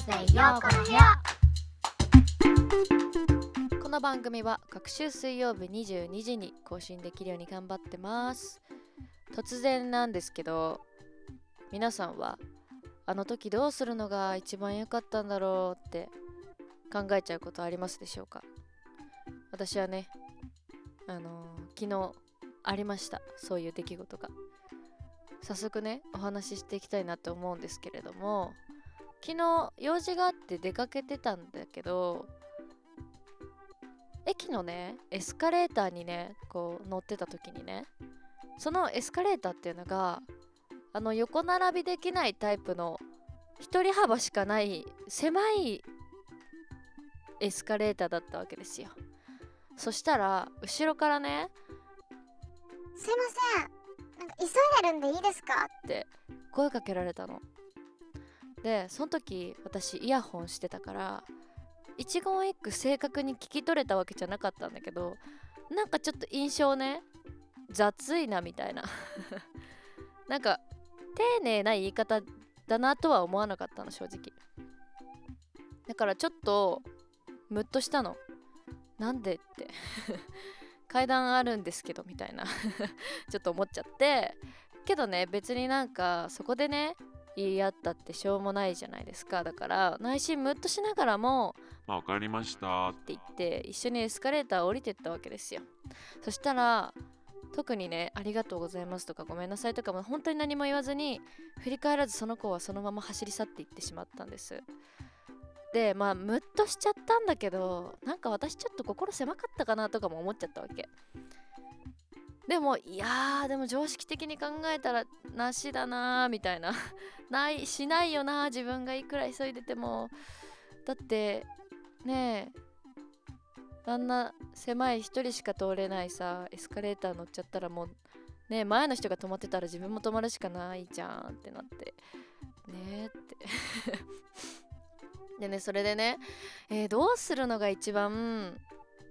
ズデーようこの部屋。この番組は各週水曜日22時に更新できるように頑張ってます。突然なんですけど皆さんはあの時どうするのが一番良かったんだろうって考えちゃうことありますでしょうか？私はねあのー昨日ありました。そういう出来事が。早速ねお話ししていきたいなと思うんですけれども昨日用事があって出かけてたんだけど駅のねエスカレーターにねこう乗ってた時にねそのエスカレーターっていうのがあの横並びできないタイプの一人幅しかない狭いエスカレーターだったわけですよ。そしたら後ろからねすいません。なんか急いでるんでいいですか？って声かけられたの。でその時私イヤホンしてたから一言一句正確に聞き取れたわけじゃなかったんだけどなんかちょっと印象ね雑いなみたいな。なんか丁寧な言い方だなとは思わなかったの正直。だからちょっとムッとしたの。なんでって。階段あるんですけどみたいな。ちょっと思っちゃって。けどね別になんかそこでね言い合ったってしょうもないじゃないですか。だから内心ムッとしながらもまあ、わかりました。って言って一緒にエスカレーター降りてったわけですよ。そしたら特にね「ありがとうございます」とか「ごめんなさい」とかも本当に何も言わずに振り返らずその子はそのまま走り去っていってしまったんです。でまあムッとしちゃったんだけどなんか私ちょっと心狭かったかなとかも思っちゃったわけでもいやーでも常識的に考えたらなしだなーみたいな。ないしないよな自分がいくら急いでても。だってねえあんな狭い一人しか通れないさエスカレーター乗っちゃったらもうねえ前の人が止まってたら自分も止まるしかないじゃんってなって。ねえって。でねそれでね、えーどうするのが一番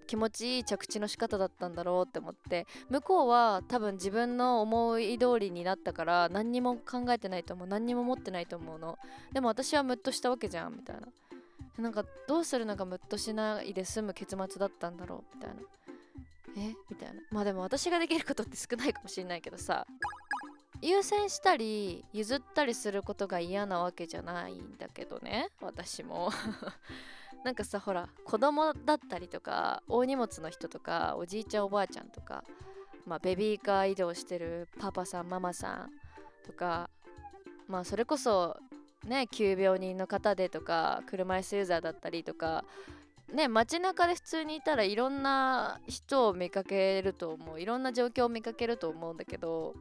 気持ちいい着地の仕方だったんだろうって思って向こうは多分自分の思い通りになったから何にも考えてないと思う何にも持ってないと思うの。でも私はムッとしたわけじゃんみたいな。なんかどうするのがムッとしないで済む結末だったんだろうみたいな。え？みたいな。まあでも私ができることって少ないかもしれないけどさ。優先したり譲ったりすることが嫌なわけじゃないんだけどね私も。なんかさほら子供だったりとか大荷物の人とかおじいちゃんおばあちゃんとか、まあ、ベビーカー移動してるパパさんママさんとかまあそれこそね急病人の方でとか車椅子ユーザーだったりとかね街中で普通にいたらいろんな人を見かけると思ういろんな状況を見かけると思うんだけど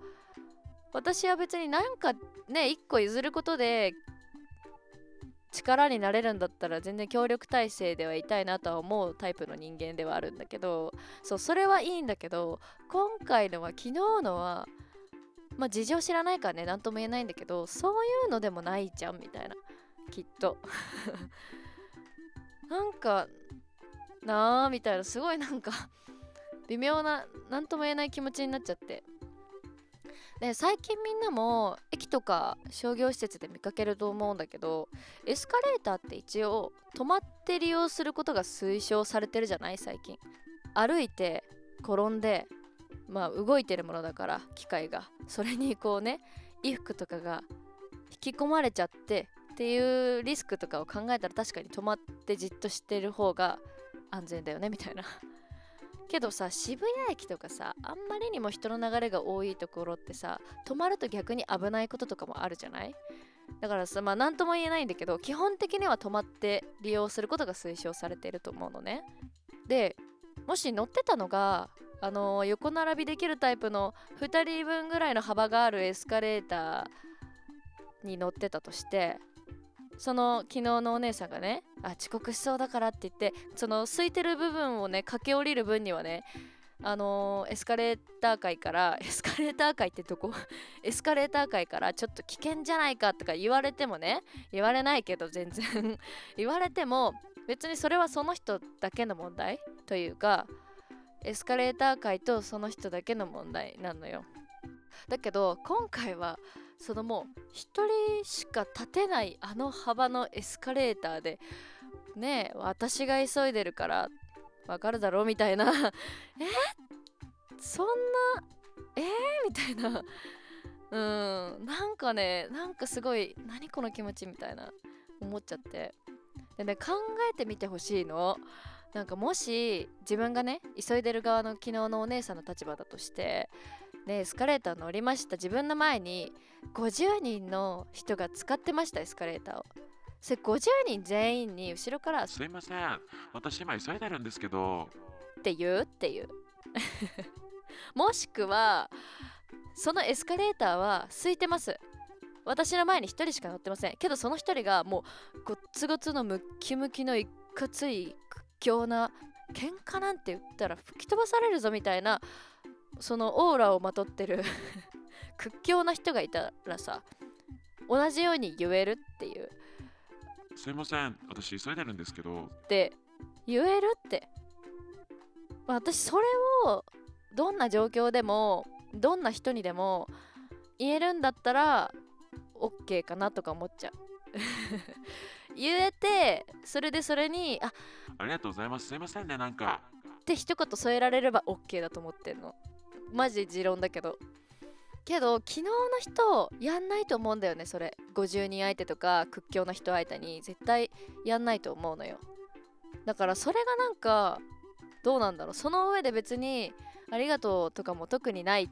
私は別になんかね一個譲ることで力になれるんだったら全然協力体制ではいたいなとは思うタイプの人間ではあるんだけどそうそれはいいんだけど今回のは昨日のはまあ事情知らないからね何とも言えないんだけどそういうのでもないじゃんみたいな。きっと。なんかなあみたいなすごいなんか微妙な何とも言えない気持ちになっちゃって。で最近みんなも駅とか商業施設で見かけると思うんだけどエスカレーターって一応止まって利用することが推奨されてるじゃない？最近。歩いて転んでまあ動いてるものだから機械が。それにこうね衣服とかが引き込まれちゃってっていうリスクとかを考えたら確かに止まってじっとしてる方が安全だよねみたいな。けどさ渋谷駅とかさあんまりにも人の流れが多いところってさ止まると逆に危ないこととかもあるじゃない？だからさまあ何とも言えないんだけど基本的には止まって利用することが推奨されていると思うのね。でもし乗ってたのがあのー横並びできるタイプの2人分ぐらいの幅があるエスカレーターに乗ってたとしてその昨日のお姉さんがねあ遅刻しそうだからって言ってその空いてる部分をね駆け下りる分にはねあのーエスカレーター界から エスカレーター界ってどこ？エスカレーター界からちょっと危険じゃないかとか言われてもね言われないけど全然。言われても別にそれはその人だけの問題というかエスカレーター界とその人だけの問題なのよ。だけど今回はそのもう一人しか立てないあの幅のエスカレーターでねえ私が急いでるからわかるだろうみたいな。え？そんな？え？ー、みたいな。うん。なんかねなんかすごい何この気持ちみたいな思っちゃって。でね考えてみてほしいの。なんかもし自分がね急いでる側の昨日のお姉さんの立場だとしてねエスカレーター乗りました。自分の前に50人の人が使ってましたエスカレーターを。それ50人全員に後ろから。すいません。私今急いでるんですけど。って言う？っていう。もしくはそのエスカレーターは空いてます。私の前に1人しか乗ってません。けどその1人がもうごっつごつのムッキムキのいかつい屈強な喧嘩なんて言ったら吹き飛ばされるぞみたいなそのオーラをまとってる 屈強な人がいたらさ同じように言えるっていうすいません。私急いでるんですけど。って言えるって私それをどんな状況でもどんな人にでも言えるんだったら OK かなとか思っちゃう言えてそれでそれにあありがとうございます。すいませんね。なんか。って一言添えられれば OK だと思ってんのマジ持論だけどけど昨日の人やんないと思うんだよねそれ50人相手とか屈強な人相手に絶対やんないと思うのよだからそれがなんかどうなんだろうその上で別にありがとうとかも特にない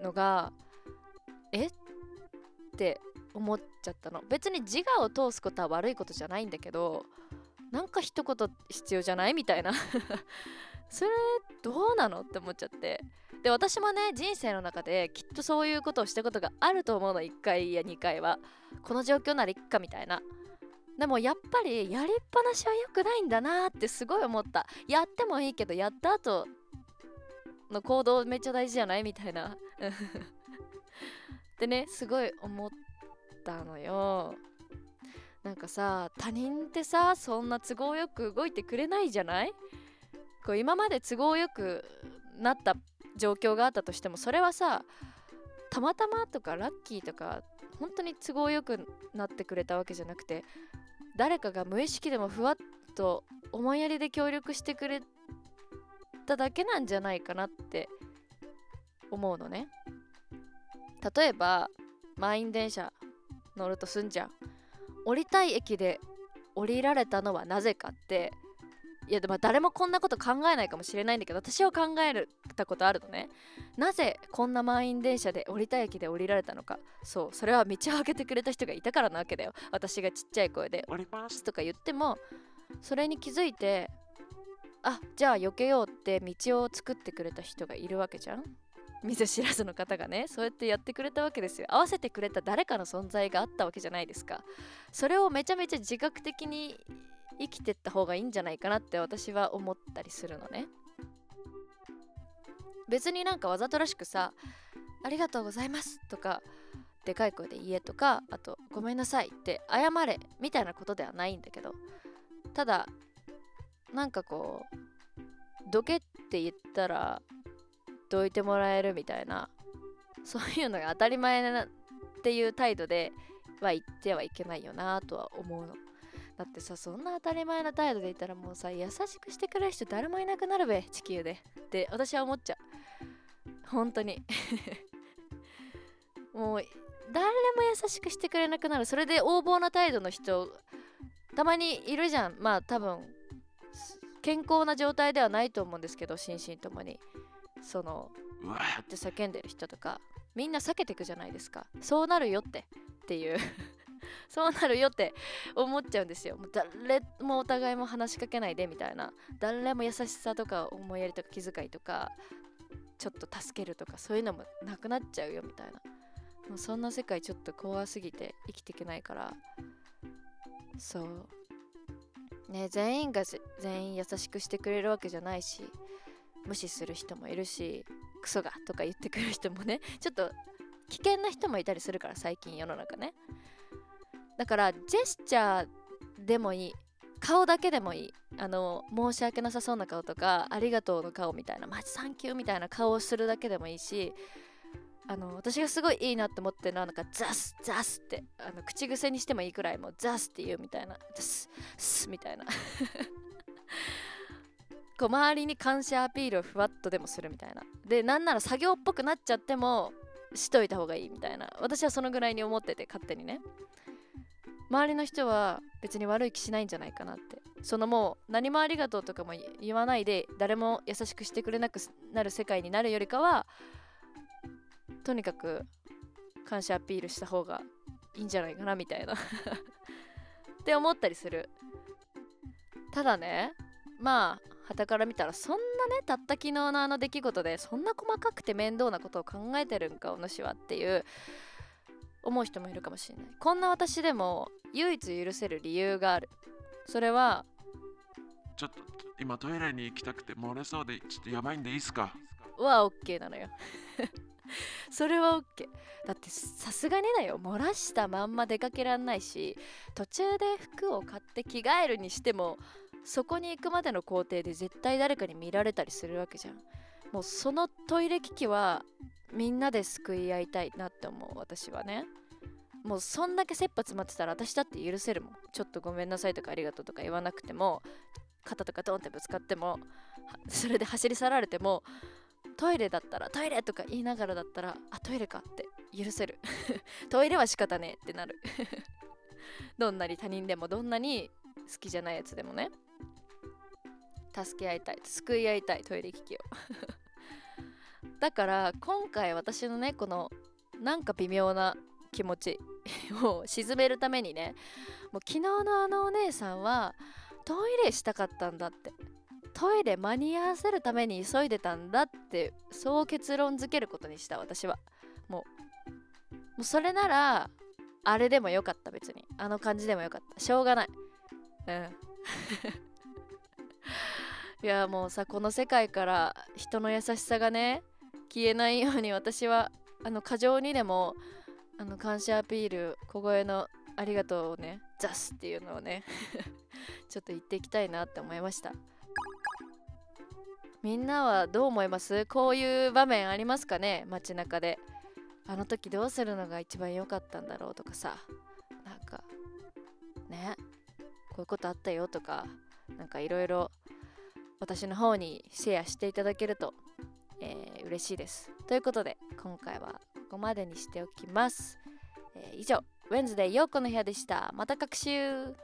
のがえ？って思っちゃったの。別に自我を通すことは悪いことじゃないんだけどなんか一言必要じゃないみたいな。それどうなのって思っちゃって。で私もね人生の中できっとそういうことをしたことがあると思うの1回や2回は。この状況ならいっかみたいな。でもやっぱりやりっぱなしは良くないんだなってすごい思った。やってもいいけどやった後の行動めっちゃ大事じゃないみたいな。でねすごい思ったのよ。なんかさ他人ってさそんな都合よく動いてくれないじゃない？こう今まで都合よくなった状況があったとしてもそれはさたまたまとかラッキーとか本当に都合よくなってくれたわけじゃなくて誰かが無意識でもふわっと思いやりで協力してくれただけなんじゃないかなって思うのね。例えば満員電車乗るとすんじゃん。降りたい駅で降りられたのはなぜかっていやでも誰もこんなこと考えないかもしれないんだけど私は考えたことあるのね。なぜこんな満員電車で降りたい駅で降りられたのか。そうそれは道を開けてくれた人がいたからなわけだよ。私がちっちゃい声で降ります。とか言ってもそれに気づいてあじゃあ避けようって道を作ってくれた人がいるわけじゃん見ず知らずの方がねそうやってやってくれたわけですよ。合わせてくれた誰かの存在があったわけじゃないですか。それをめちゃめちゃ自覚的に生きてった方がいいんじゃないかなって私は思ったりするのね。別になんかわざとらしくさ「ありがとうございます」とかでかい声で言えとかあと「ごめんなさい」って謝れみたいなことではないんだけどただなんかこうどけって言ったらどいてもらえるみたいな。そういうのが当たり前なっていう態度では言ってはいけないよなとは思うの。だってさそんな当たり前な態度でいたらもうさ優しくしてくれる人誰もいなくなるべ地球で。って私は思っちゃう。本当に。もう誰も優しくしてくれなくなる。それで横暴な態度の人たまにいるじゃん。まあ多分健康な状態ではないと思うんですけど心身ともに。そのうわ。って叫んでる人とかみんな避けていくじゃないですか。そうなるよって。っていう。そうなるよって思っちゃうんですよ。もう誰もお互いも話しかけないでみたいな。誰も優しさとか思いやりとか気遣いとかちょっと助けるとかそういうのもなくなっちゃうよみたいな。もうそんな世界ちょっと怖すぎて生きていけないから。そう。ね全員がぜ全員優しくしてくれるわけじゃないし無視する人もいるしクソがとか言ってくる人もね ちょっと危険な人もいたりするから最近世の中ね。だからジェスチャーでもいい顔だけでもいいあの申し訳なさそうな顔とかありがとうの顔みたいなマジサンキューみたいな顔をするだけでもいいしあの私がすごいいいなって思ってるのはなんかザスザスってあの口癖にしてもいいくらいもうザスって言うみたいなザススみたいな。こう周りに感謝アピールをふわっとでもするみたいな。でなんなら作業っぽくなっちゃってもしといた方がいいみたいな。私はそのぐらいに思ってて勝手にね。周りの人は別に悪い気しないんじゃないかなって。そのもう何もありがとうとかも言わないで誰も優しくしてくれなくなる世界になるよりかはとにかく感謝アピールした方がいいんじゃないかなみたいな。って思ったりする。ただねまあ傍から見たらそんなねたった昨日のあの出来事でそんな細かくて面倒なことを考えてるんかお主はっていう思う人もいるかもしれない。こんな私でも唯一許せる理由がある。それはちょっと今トイレに行きたくて漏れそうでちょっとやばいんでいいっすか？は OK なのよ。それは OK だってさすがにだよ。漏らしたまんま出かけらんないし途中で服を買って着替えるにしてもそこに行くまでの工程で絶対誰かに見られたりするわけじゃん。もうそのトイレ機器はみんなで救い合いたいなって思う私はね。もうそんだけ切羽詰まってたら私だって許せるもん。ちょっとごめんなさいとかありがとうとか言わなくても肩とかドンってぶつかってもそれで走り去られてもトイレだったらトイレとか言いながらだったらあトイレかって許せる。トイレは仕方ねえってなる。どんなに他人でもどんなに好きじゃないやつでもね。助け合いたい救い合いたいトイレ危機を。だから今回私のねこのなんか微妙な気持ちを沈めるためにねもう昨日のあのお姉さんはトイレしたかったんだって。トイレ間に合わせるために急いでたんだってそう結論付けることにした私は。もうもうそれならあれでもよかった別に。あの感じでもよかった。しょうがない。うん。いやもうさこの世界から人の優しさがね消えないように私はあの過剰にでもあの感謝アピール小声のありがとうをねザスっていうのをね ちょっと言っていきたいなって思いました。みんなはどう思います？こういう場面ありますかね？街中で。あの時どうするのが一番良かったんだろうとかさ。なんかね？こういうことあったよとかなんかいろいろ私の方にシェアしていただけると、えー、嬉しいです。ということで今回はここまでにしておきます。えー、以上、ウェンズデー陽子の部屋でした。また各週